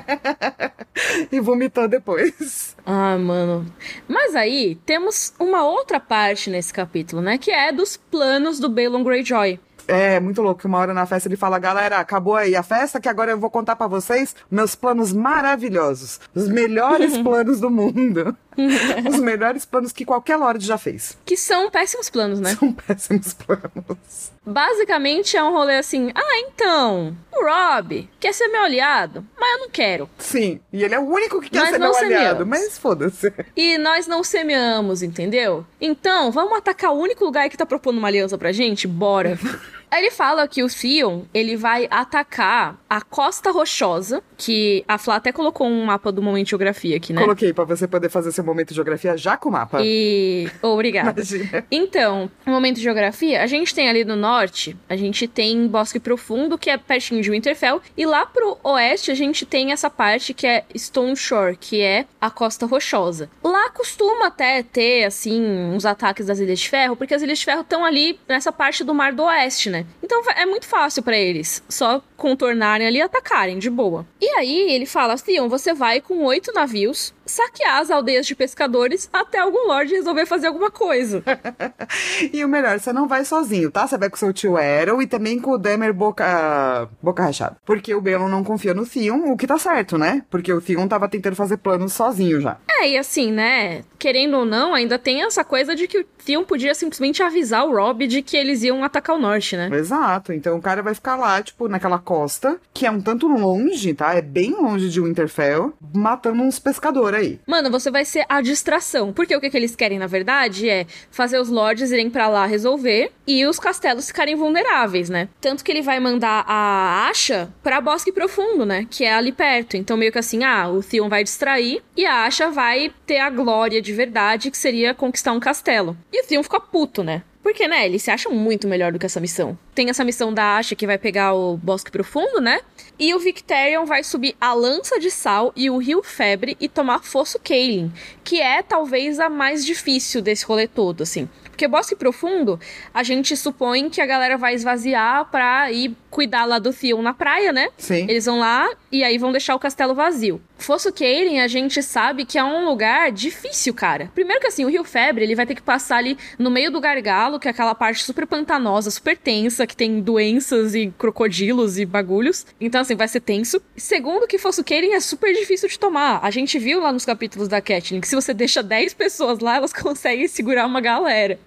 *laughs* e vomitou depois. Ah, mano. Mas aí temos uma outra parte nesse capítulo, né? Que é dos planos do Balon Greyjoy. É, muito louco. Uma hora na festa ele fala, galera, acabou aí a festa, que agora eu vou contar para vocês meus planos maravilhosos. Os melhores *laughs* planos do mundo. *laughs* Os melhores planos que qualquer Lorde já fez. Que são péssimos planos, né? São péssimos planos. Basicamente é um rolê assim: ah, então, o Rob quer ser meu aliado, mas eu não quero. Sim, e ele é o único que quer nós ser meu semeamos. aliado, mas foda-se. E nós não semeamos, entendeu? Então, vamos atacar o único lugar que tá propondo uma aliança pra gente? Bora. *laughs* Ele fala que o Theon, ele vai atacar a Costa Rochosa, que a Flá até colocou um mapa do Momento de Geografia aqui, né? Coloquei, para você poder fazer seu Momento de Geografia já com o mapa. E... Obrigada. Imagina. Então, no Momento de Geografia, a gente tem ali no norte, a gente tem Bosque Profundo, que é pertinho de Winterfell, e lá pro oeste a gente tem essa parte que é Stone Shore, que é a Costa Rochosa. Lá costuma até ter, assim, uns ataques das Ilhas de Ferro, porque as Ilhas de Ferro estão ali nessa parte do Mar do Oeste, né? Né? Então é muito fácil para eles só contornarem ali e atacarem de boa. E aí ele fala: Theon, você vai com oito navios saquear as aldeias de pescadores até algum lord resolver fazer alguma coisa. *laughs* e o melhor, você não vai sozinho, tá? Você vai com seu tio Errol e também com o Demer boca, boca rachada. Porque o Belon não confia no Theon, o que tá certo, né? Porque o Theon tava tentando fazer planos sozinho já. É, e assim, né? Querendo ou não, ainda tem essa coisa de que o Theon podia simplesmente avisar o Rob de que eles iam atacar o norte, né? Exato. Então o cara vai ficar lá, tipo, naquela costa, que é um tanto longe, tá? É bem longe de Winterfell, matando uns pescadores aí. Mano, você vai ser a distração. Porque o que, que eles querem, na verdade, é fazer os lords irem para lá resolver e os castelos ficarem vulneráveis, né? Tanto que ele vai mandar a Asha pra Bosque Profundo, né? Que é ali perto. Então, meio que assim, ah, o Theon vai distrair e a Asha vai ter a glória de verdade, que seria conquistar um castelo. E o Theon fica puto, né? Porque, né, eles se acham muito melhor do que essa missão. Tem essa missão da Asha que vai pegar o Bosque Profundo, né? E o Victorion vai subir a Lança de Sal e o Rio Febre e tomar Fosso Kaelin, que é talvez a mais difícil desse rolê todo, assim. Porque Bosque Profundo, a gente supõe que a galera vai esvaziar pra ir cuidar lá do Theon na praia, né? Sim. Eles vão lá e aí vão deixar o castelo vazio. Fosso Kaelin, a gente sabe que é um lugar difícil, cara. Primeiro que assim, o Rio Febre, ele vai ter que passar ali no meio do gargalo, que é aquela parte super pantanosa, super tensa, que tem doenças e crocodilos e bagulhos. Então, assim, vai ser tenso. Segundo que Fosso Kaelin é super difícil de tomar. A gente viu lá nos capítulos da Catelyn que se você deixa 10 pessoas lá, elas *laughs* conseguem segurar uma galera.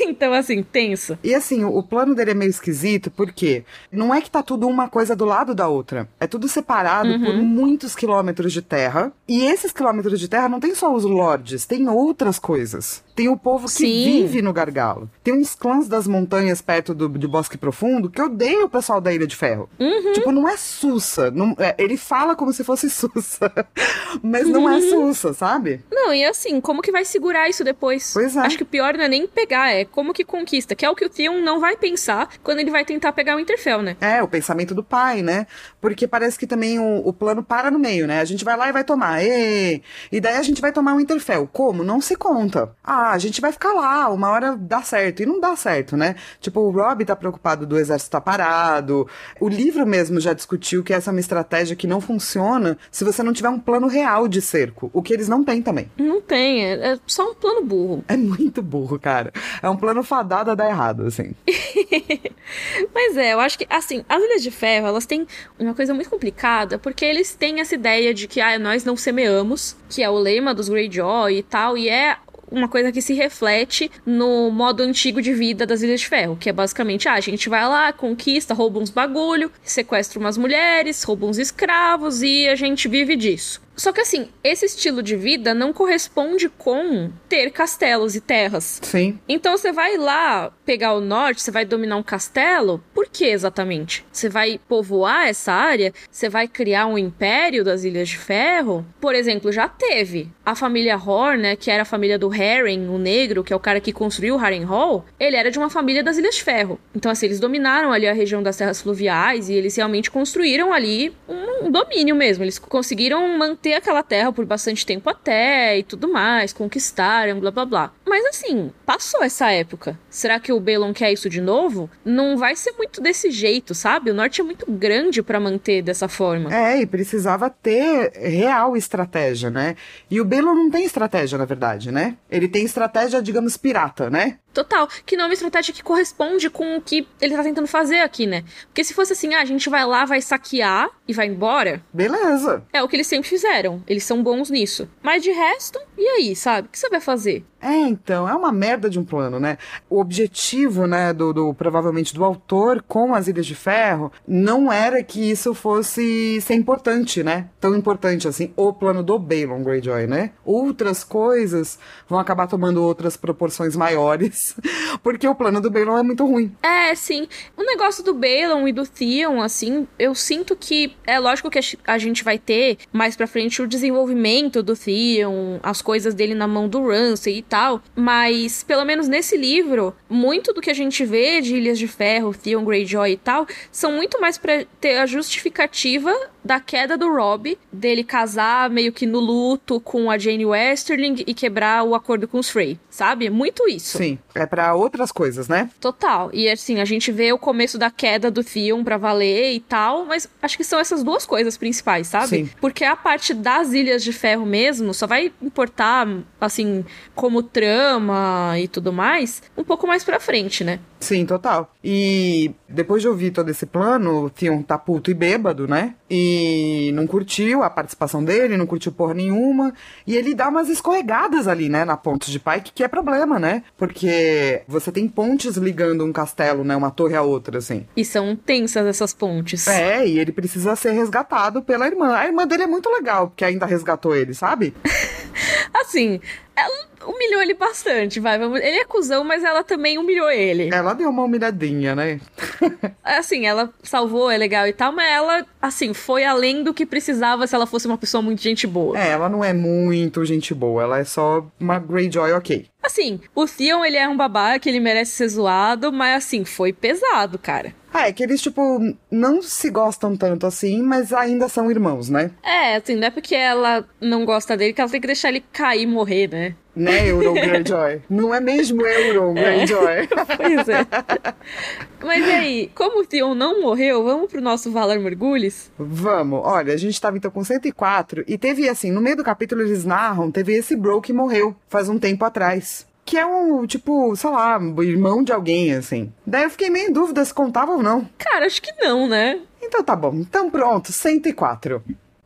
Então, assim, tenso. E assim, o plano dele é meio esquisito, porque não é que tá tudo uma coisa do lado da outra. É tudo separado uhum. por muitos quilômetros de terra. E esses quilômetros de terra não tem só os lords, tem outras coisas. Tem o povo que Sim. vive no gargalo. Tem uns clãs das montanhas perto do, de Bosque Profundo que odeiam o pessoal da Ilha de Ferro. Uhum. Tipo, não é sussa. Não, é, ele fala como se fosse *laughs* sussa. mas não é uhum. é sussa, sabe? Não, e assim, como que vai segurar isso depois? Pois é. Acho que o pior não é nem pegar, é como que conquista. Que é o que o Theon não vai pensar quando ele vai tentar pegar o Interfell, né? É, o pensamento do pai, né? Porque parece que também o, o plano para no meio, né? A gente vai lá e vai tomar. E, e daí a gente vai tomar o Interfell. Como? Não se conta. Ah, a gente vai ficar lá, uma hora dá certo. E não dá certo, né? Tipo, o Rob tá preocupado do exército tá parado. O livro mesmo já discutiu que essa é uma estratégia que não funciona se você não tiver um plano real de cerco. O que eles não têm também. Não tem, é, é só um plano burro. É muito burro, cara. É um plano fadado a dar errado, assim. *laughs* Mas é, eu acho que, assim, as Ilhas de Ferro, elas têm uma coisa muito complicada, porque eles têm essa ideia de que, ah, nós não semeamos, que é o lema dos Greyjoy e tal, e é uma coisa que se reflete no modo antigo de vida das Ilhas de Ferro, que é basicamente, ah, a gente vai lá, conquista, rouba uns bagulho, sequestra umas mulheres, rouba uns escravos e a gente vive disso. Só que assim, esse estilo de vida não corresponde com ter castelos e terras. Sim. Então você vai lá pegar o norte, você vai dominar um castelo, por que exatamente? Você vai povoar essa área? Você vai criar um império das Ilhas de Ferro? Por exemplo, já teve a família Horn, né, que era a família do Harren, o negro, que é o cara que construiu o Harrenhal, ele era de uma família das Ilhas de Ferro. Então, assim, eles dominaram ali a região das terras fluviais e eles realmente construíram ali um, domínio mesmo. Eles conseguiram manter aquela terra por bastante tempo até e tudo mais, conquistaram, blá blá blá. Mas assim, passou essa época. Será que o Balon quer isso de novo? Não vai ser muito desse jeito, sabe? O norte é muito grande para manter dessa forma. É, e precisava ter real estratégia, né? E o Balon não tem estratégia, na verdade, né? Ele tem estratégia, digamos, pirata, né? Total, que não é uma estratégia que corresponde com o que ele tá tentando fazer aqui, né? Porque se fosse assim, ah, a gente vai lá, vai saquear e vai embora. Beleza. É o que eles sempre fizeram. Eles são bons nisso. Mas de resto, e aí, sabe? O que você vai fazer? É, então, é uma merda de um plano, né? O objetivo, né, do, do, provavelmente do autor com as Ilhas de Ferro não era que isso fosse ser importante, né? Tão importante assim, o plano do Balon Greyjoy, né? Outras coisas vão acabar tomando outras proporções maiores, porque o plano do Balon é muito ruim. É, sim. O negócio do Balon e do Theon, assim, eu sinto que é lógico que a gente vai ter mais pra frente o desenvolvimento do Theon, as coisas dele na mão do Ramsay e tal, mas pelo menos nesse livro, muito do que a gente vê de Ilhas de Ferro, Theon Greyjoy e tal, são muito mais para ter a justificativa da queda do Robb, dele casar meio que no luto com a Jane Westerling e quebrar o acordo com os Frey, sabe? Muito isso. Sim, é para outras coisas, né? Total. E assim, a gente vê o começo da queda do Theon pra valer e tal, mas acho que são essas duas coisas principais, sabe? Sim. Porque a parte das Ilhas de Ferro mesmo só vai importar, assim, como trama e tudo mais, um pouco mais pra frente, né? Sim, total. E depois de ouvir todo esse plano, o Theon tá puto e bêbado, né? E não curtiu a participação dele, não curtiu porra nenhuma. E ele dá umas escorregadas ali, né, na ponte de Pike, que é problema, né? Porque você tem pontes ligando um castelo, né, uma torre a outra, assim. E são tensas essas pontes. É, e ele precisa ser resgatado pela irmã. A irmã dele é muito legal, porque ainda resgatou ele, sabe? *laughs* assim, ela humilhou ele bastante, vai. Vamos... Ele é cuzão, mas ela também humilhou ele. Ela deu uma humilhadinha, né? *laughs* assim, ela salvou, é legal e tal, mas ela, assim, foi além do que precisava se ela fosse uma pessoa muito gente boa. É, ela não é muito gente boa, ela é só uma Greyjoy ok. Assim, o Theon, ele é um babaca, ele merece ser zoado, mas assim, foi pesado, cara. Ah, é que eles, tipo, não se gostam tanto assim, mas ainda são irmãos, né? É, assim, não é porque ela não gosta dele que ela tem que deixar ele cair e morrer, né? Né, Euron *laughs* Greyjoy? não é mesmo Euron Greyjoy? É. *laughs* pois é. Mas e aí, como o Theon não morreu, vamos pro nosso Valar Mergulhos? Vamos. Olha, a gente tava então com 104 e teve assim, no meio do capítulo eles narram, teve esse bro que morreu faz um tempo atrás que é um, tipo, sei lá, irmão de alguém, assim. Daí eu fiquei meio em dúvida se contava ou não. Cara, acho que não, né? Então tá bom. Então pronto, 104.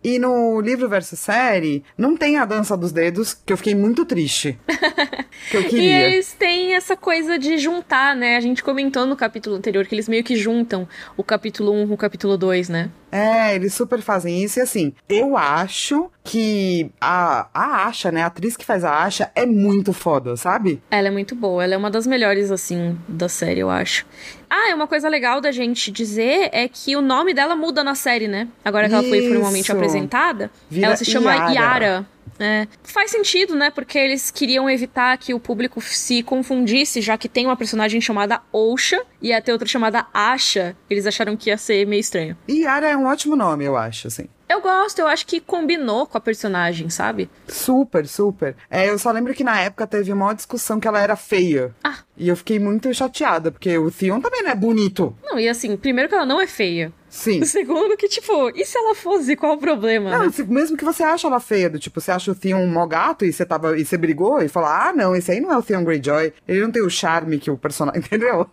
E no livro versus série, não tem a dança dos dedos, que eu fiquei muito triste. *laughs* que eu queria. E eles têm essa coisa de juntar, né? A gente comentou no capítulo anterior que eles meio que juntam o capítulo 1 com o capítulo 2, né? É, eles super fazem isso. E assim, eu acho que a, a Asha, né? A atriz que faz a Asha é muito foda, sabe? Ela é muito boa. Ela é uma das melhores, assim, da série, eu acho. Ah, é uma coisa legal da gente dizer é que o nome dela muda na série, né? Agora que ela foi formalmente apresentada, Vira ela se chama Yara. Yara. É. Faz sentido, né? Porque eles queriam evitar que o público se confundisse, já que tem uma personagem chamada Osha e ter outra chamada Asha. Eles acharam que ia ser meio estranho. E Yara é um ótimo nome, eu acho, assim. Eu gosto, eu acho que combinou com a personagem, sabe? Super, super. É, eu só lembro que na época teve uma discussão que ela era feia. Ah. E eu fiquei muito chateada, porque o Theon também não é bonito. Não, e assim, primeiro que ela não é feia. Sim. Segundo, que, tipo, e se ela fosse? Qual o problema? Não, se, mesmo que você ache ela feia, do tipo, você acha o Theon um mó gato e você tava. E você brigou e falou, ah, não, esse aí não é o Theon Greyjoy. Ele não tem o charme que o personagem. *laughs* Entendeu?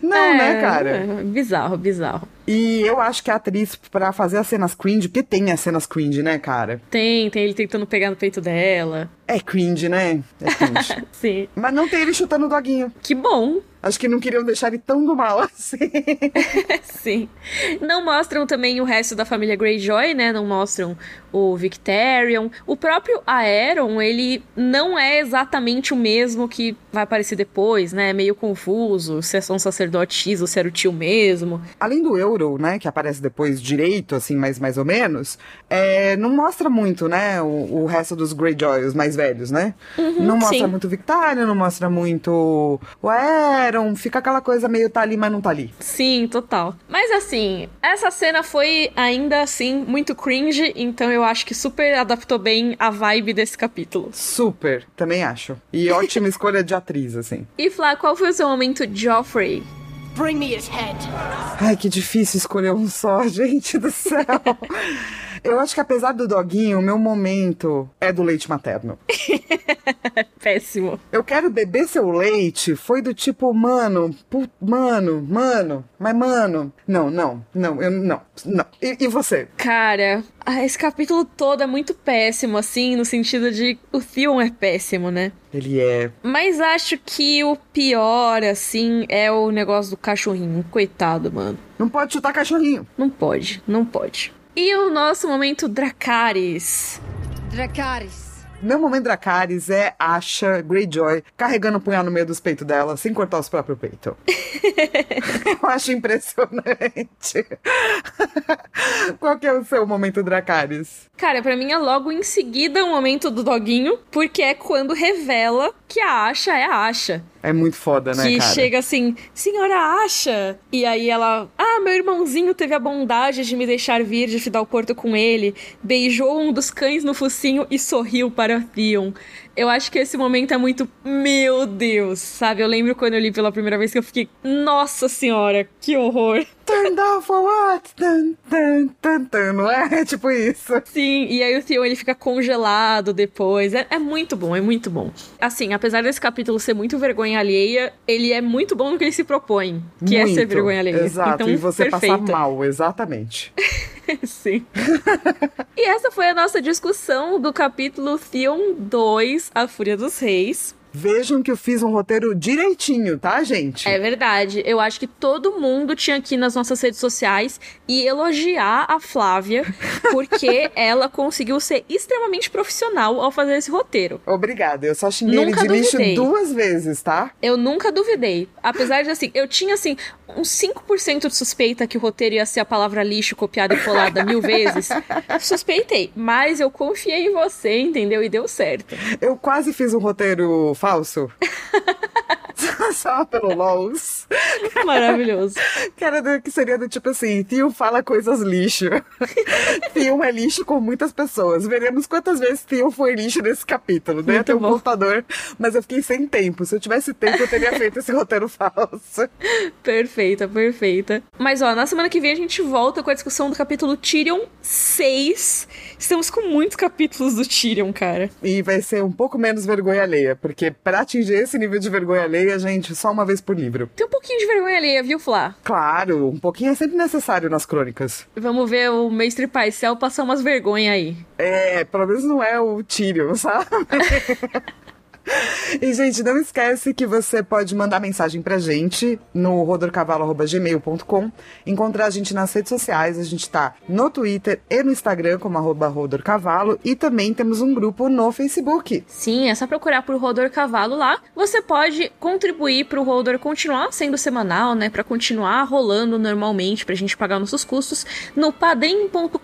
Não, é, né, cara? É, bizarro, bizarro. E eu acho que a atriz, pra fazer as cenas cringe, porque tem as cenas cringe, né, cara? Tem, tem ele tentando pegar no peito dela. É cringe, né? É cringe. *laughs* Sim. Mas não tem ele chutando o doguinho. Que bom. Acho que não queriam deixar ele tão do mal assim. *laughs* Sim. Não mostram também o resto da família Greyjoy, né? Não mostram o Victorion. O próprio Aeron, ele não é exatamente o mesmo que vai aparecer depois, né? É meio confuso se é só um sacerdote X ou se era o tio mesmo. Além do Euro, né, que aparece depois direito, assim, mais, mais ou menos, é, não mostra muito, né, o, o resto dos Greyjoy, os mais velhos, né? Uhum, não mostra sim. muito o Victorion, não mostra muito o Aeron, fica aquela coisa meio tá ali, mas não tá ali. Sim, total. Mas assim, essa cena foi ainda assim muito cringe, então eu acho que super adaptou bem a vibe desse capítulo. Super, também acho. E ótima *laughs* escolha de atriz, assim. E Flá, qual foi o seu momento Joffrey? Bring me his head. Ai, que difícil escolher um só, *laughs* gente do céu. Eu acho que apesar do doguinho, o meu momento é do leite materno. *laughs* Péssimo. Eu quero beber seu leite foi do tipo, mano, pu- mano, mano, mas mano. Não, não, não, eu não, não. E, e você? Cara, ah, esse capítulo todo é muito péssimo, assim, no sentido de o Theon é péssimo, né? Ele é. Mas acho que o pior, assim, é o negócio do cachorrinho. Coitado, mano. Não pode chutar cachorrinho. Não pode, não pode. E o nosso momento Dracarys. Dracarys. Meu momento Dracarys é Asha Greyjoy carregando o punhal no meio dos peitos dela, sem cortar os próprios peitos. *laughs* Eu acho impressionante. *laughs* Qual que é o seu momento Dracarys? Cara, pra mim é logo em seguida o momento do doguinho, porque é quando revela que a Asha é a Asha. É muito foda, né, que cara? chega assim, senhora Asha. E aí ela, ah, meu irmãozinho teve a bondade de me deixar vir de Fidal Porto com ele, beijou um dos cães no focinho e sorriu para Theon. Eu acho que esse momento é muito, meu Deus, sabe? Eu lembro quando eu li pela primeira vez que eu fiquei, nossa senhora, que horror. *laughs* Turned off for what? Tan, tan, não é? É *laughs* tipo isso. Sim, e aí o Theon ele fica congelado depois. É, é muito bom, é muito bom. Assim, apesar desse capítulo ser muito vergonha alheia, ele é muito bom no que ele se propõe, que é ser Muito. vergonha alheia. Exato, então, e você perfeito. passar mal, exatamente. *laughs* *laughs* Sim. e essa foi a nossa discussão do capítulo Theon 2, A Fúria dos Reis. Vejam que eu fiz um roteiro direitinho, tá, gente? É verdade. Eu acho que todo mundo tinha aqui nas nossas redes sociais e elogiar a Flávia, porque *laughs* ela conseguiu ser extremamente profissional ao fazer esse roteiro. Obrigada, eu só xinguei ele Nunca de lixo duvidei. duas vezes, tá? Eu nunca duvidei. Apesar de, assim, eu tinha, assim, uns 5% de suspeita que o roteiro ia ser a palavra lixo copiada e colada mil *laughs* vezes. Suspeitei. Mas eu confiei em você, entendeu? E deu certo. Eu quase fiz um roteiro falso. *laughs* Só pelo LOLs. *laughs* Maravilhoso. Era do- que seria do tipo assim, Tio fala coisas lixo. *laughs* Tio é lixo com muitas pessoas. Veremos quantas vezes Tio foi lixo nesse capítulo. Né? Tem um bom. computador, mas eu fiquei sem tempo. Se eu tivesse tempo, eu teria feito esse roteiro falso. Perfeita, perfeita. Mas ó, na semana que vem a gente volta com a discussão do capítulo Tyrion 6. Estamos com muitos capítulos do Tyrion, cara. E vai ser um pouco menos vergonha alheia, porque pra atingir esse nível de vergonha alheia, gente, só uma vez por livro. Tem um pouquinho de vergonha alheia, viu, Flá? Claro, um pouquinho é sempre necessário nas crônicas. Vamos ver o Mestre Paisel passar umas vergonha aí. É, pelo menos não é o Tyrion, sabe? *laughs* E, gente, não esquece que você pode mandar mensagem pra gente no rodorcavalo.gmail.com, encontrar a gente nas redes sociais, a gente tá no Twitter e no Instagram como arroba rodorcavalo e também temos um grupo no Facebook. Sim, é só procurar por Rodor Cavalo lá. Você pode contribuir para o Rodor continuar sendo semanal, né? Para continuar rolando normalmente, pra gente pagar nossos custos, no padrim.com.br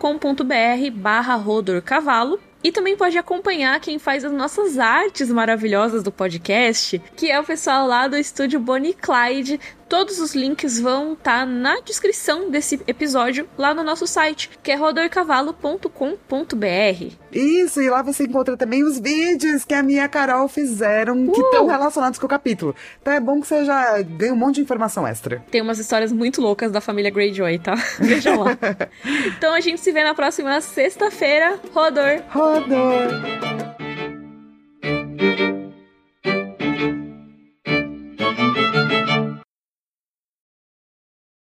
barra Rodor Cavalo. E também pode acompanhar quem faz as nossas artes maravilhosas do podcast, que é o pessoal lá do estúdio Bonnie Clyde. Todos os links vão estar na descrição desse episódio lá no nosso site, que é rodorcavalo.com.br. Isso, e lá você encontra também os vídeos que a minha Carol fizeram que estão relacionados com o capítulo. Então é bom que você já ganhe um monte de informação extra. Tem umas histórias muito loucas da família Greyjoy, tá? *laughs* Vejam lá. *laughs* então a gente se vê na próxima sexta-feira. Rodor! Rodor!